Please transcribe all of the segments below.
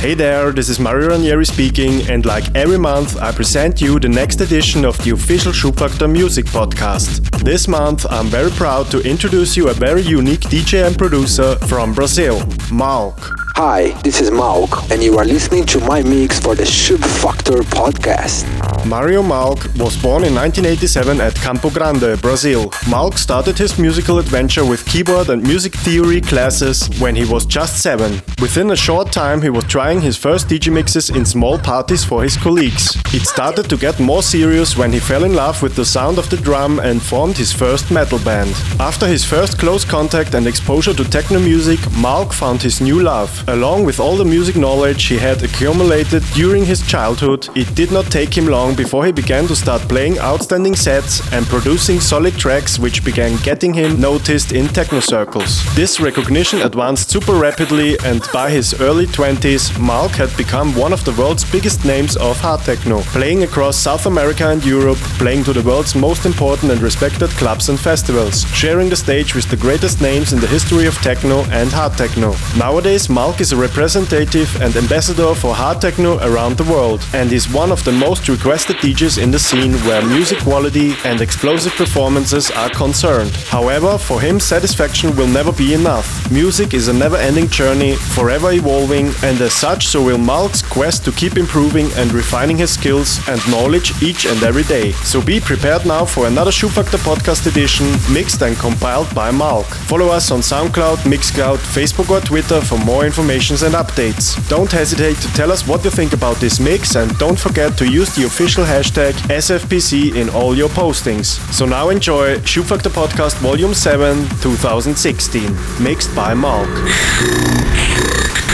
Hey there, this is Mario Ranieri speaking, and like every month, I present you the next edition of the official Schubfaktor Music Podcast. This month, I'm very proud to introduce you a very unique DJ and producer from Brazil, Malke. Hi, this is Malke, and you are listening to my mix for the Schubfaktor podcast. Mario Malke was born in 1987 at Campo Grande, Brazil. Malke started his musical adventure with keyboard and music theory classes when he was just seven. Within a short time, he was trying his first DJ mixes in small parties for his colleagues. It started to get more serious when he fell in love with the sound of the drum and formed his first metal band. After his first close contact and exposure to techno music, Malke found his new love. Along with all the music knowledge he had accumulated during his childhood, it did not take him long before he began to start playing outstanding sets and producing solid tracks which began getting him noticed in techno circles. This recognition advanced super rapidly and by his early 20s, Malke had become one of the world's biggest names of hard techno, playing across South America and Europe, playing to the world's most important and respected clubs and festivals, sharing the stage with the greatest names in the history of techno and hard techno. Nowadays, Malke is a representative and ambassador for hard techno around the world and is one of the most requested DJs in the scene where music quality and explosive performances are concerned. However, for him, satisfaction will never be enough. Music is a never ending journey, forever evolving, and as such, so will Malke's quest to keep improving and refining his skills and knowledge each and every day. So be prepared now for another Schubfaktor podcast edition, mixed and compiled by Malke. Follow us on SoundCloud, Mixcloud, Facebook, or Twitter for more information and updates. Don't hesitate to tell us what you think about this mix and don't forget to use the official hashtag SFPC in all your postings. So now enjoy Schubfaktor Podcast Volume 7 2016, mixed by Malke.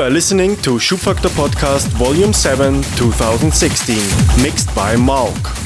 You are listening to Schubfaktor Podcast Volume 7 2016, mixed by Malke.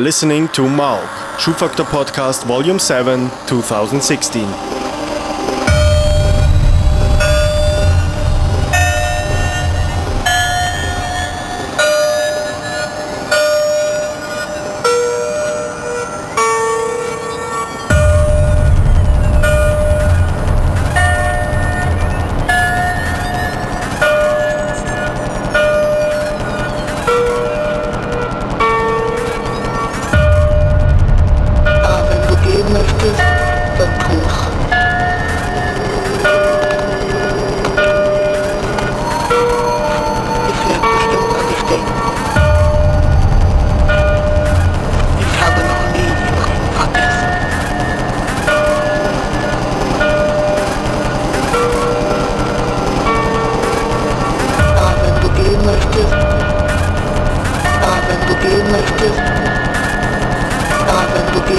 Are listening to Malke, Schubfaktor Podcast Volume 7, 2016.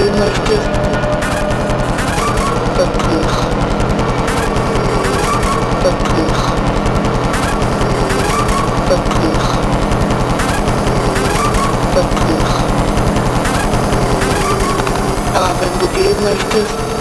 gehen möchte. Backbuch. Backbuch. Backbuch. Backbuch. Aber wenn du gehen möchtest,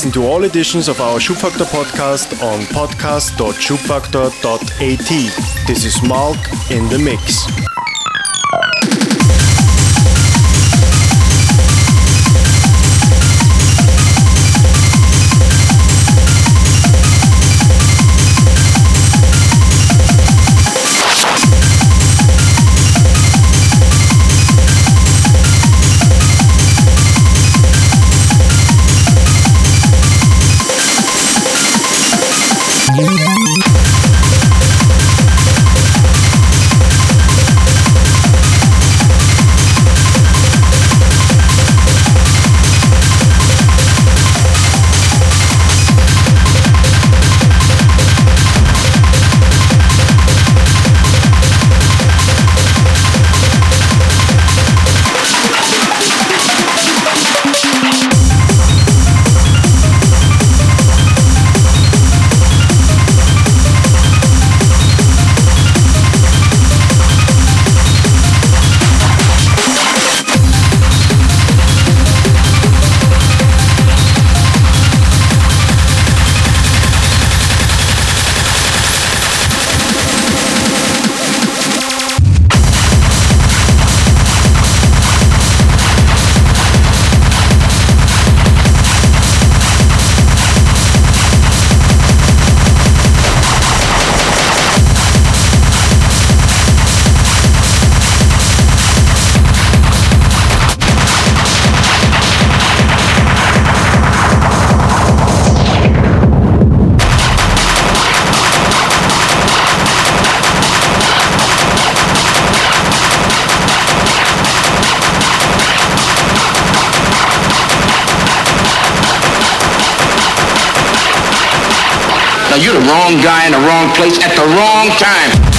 listen to all editions of our Schubfaktor podcast on podcast.schubfaktor.at. This is Malke in the Mix. You're the wrong guy in the wrong place at the wrong time.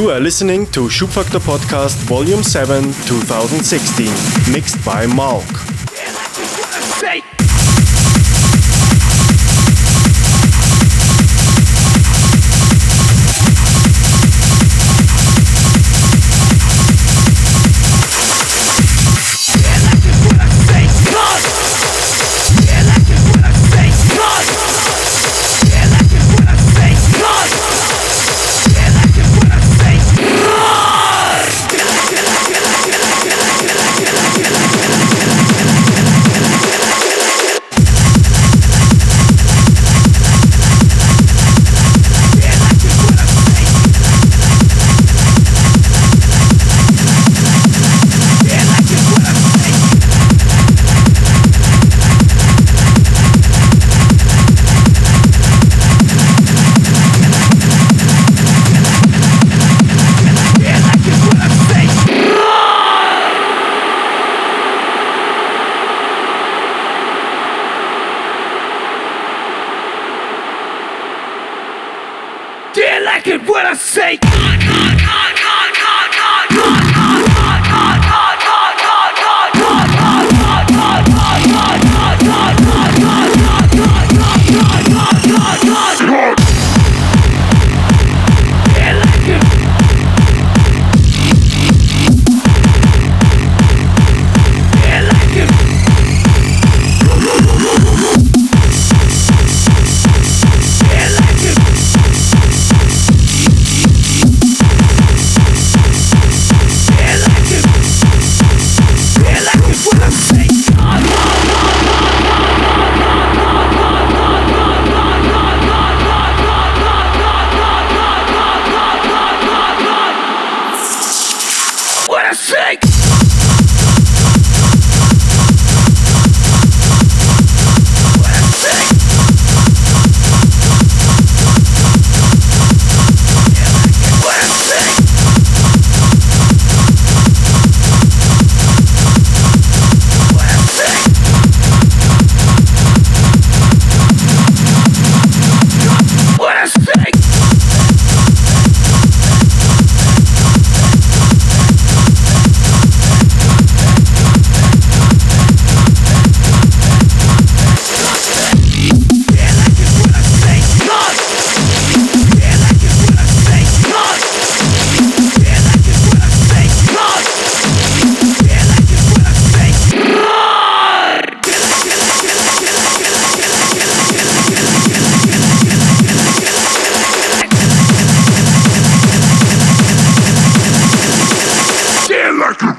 You are listening to Schubfaktor Podcast Volume 7 2016, mixed by Malke. second I say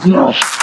Yes.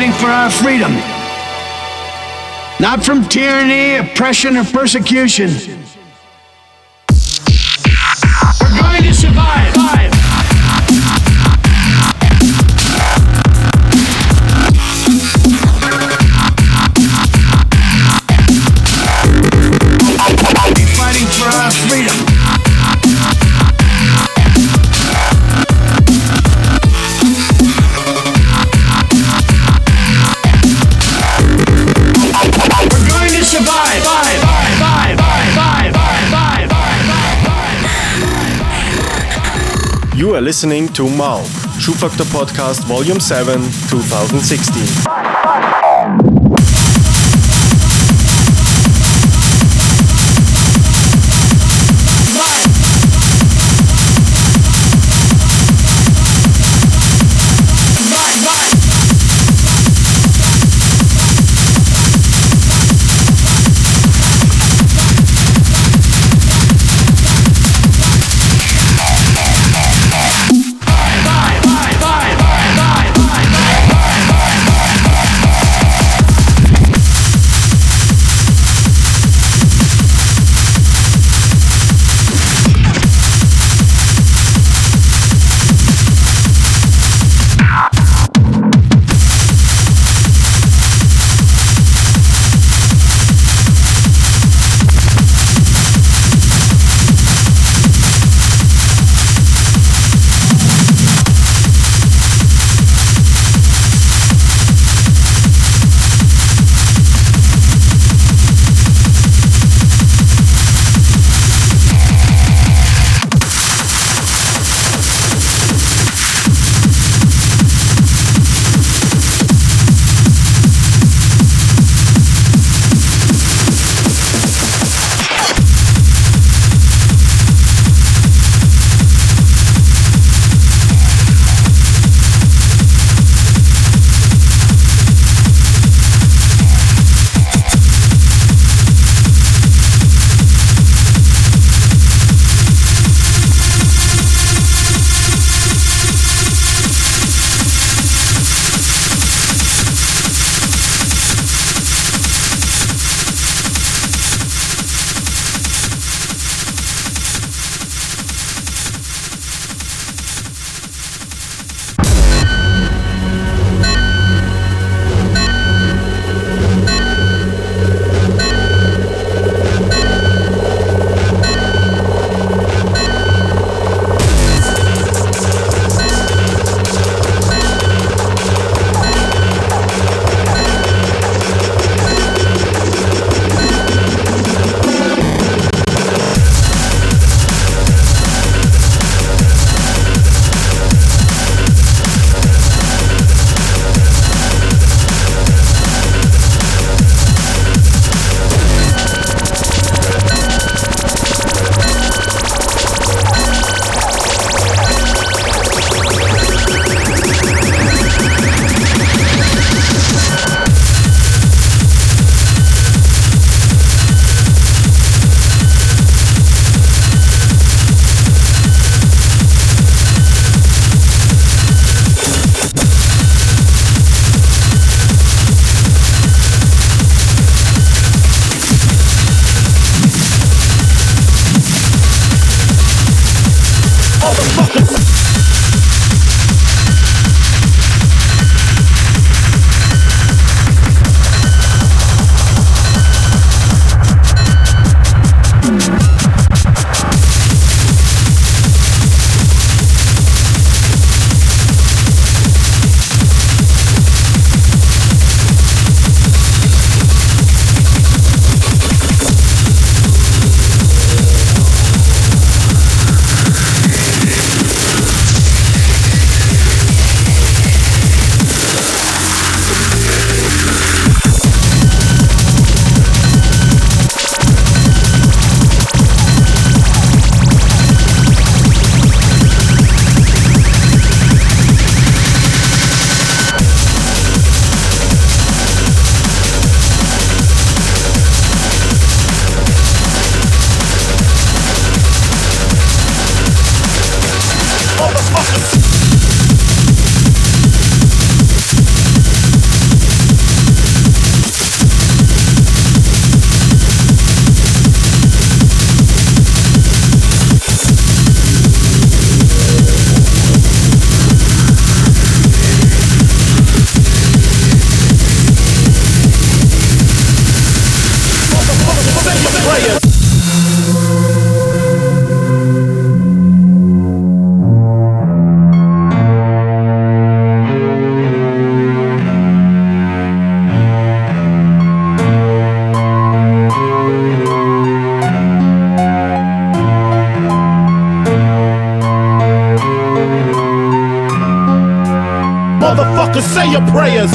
fighting for our freedom, not from tyranny, oppression, or persecution. are listening to Malke, Shoe Factor Podcast Volume 7, 2016. Prayers.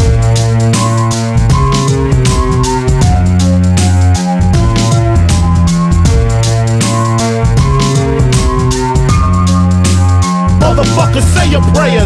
Motherfucker, say your prayers.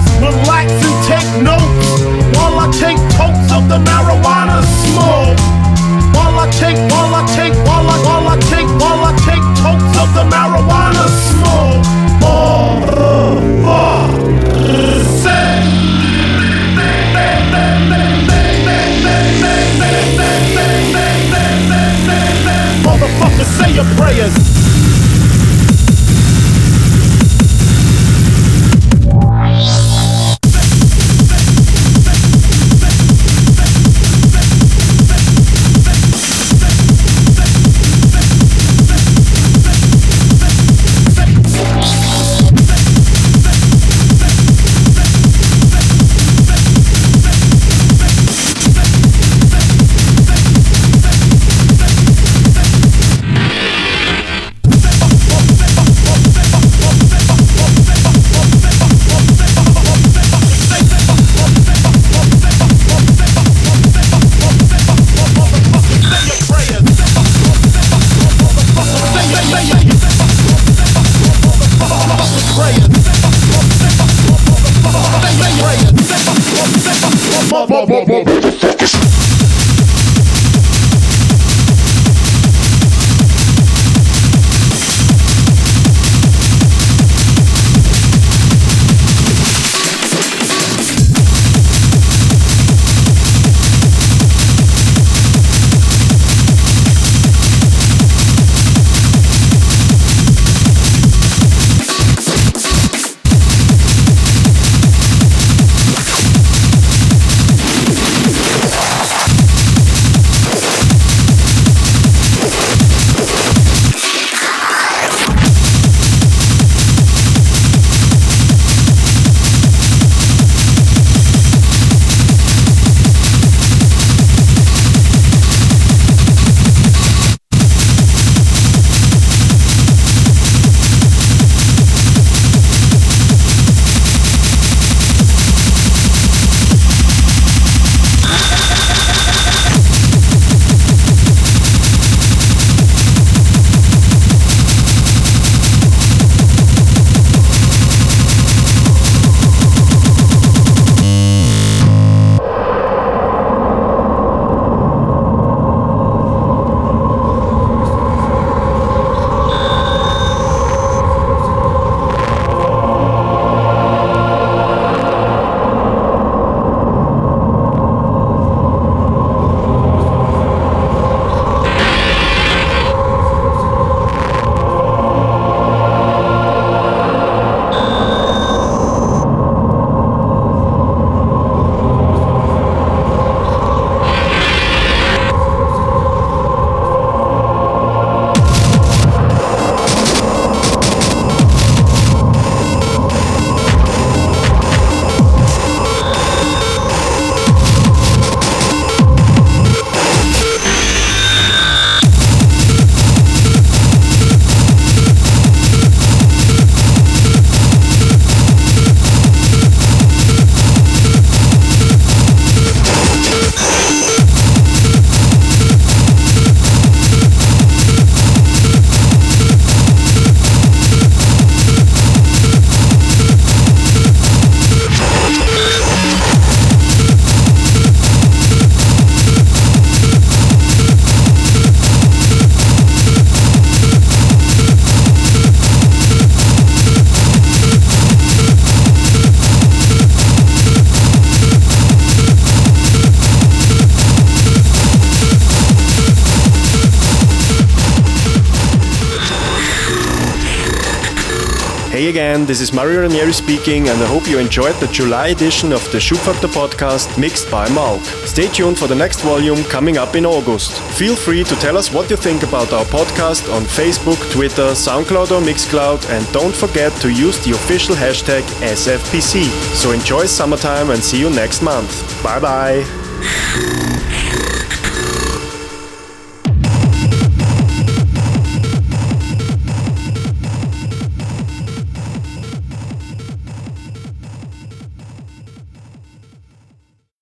Is Mario Ranieri speaking, and I hope you enjoyed the July edition of the Schubfaktor podcast mixed by Malke. Stay tuned for the next volume coming up in August. Feel free to tell us what you think about our podcast on Facebook, Twitter, SoundCloud, or Mixcloud, and don't forget to use the official hashtag SFPC. So enjoy summertime and see you next month. Bye bye.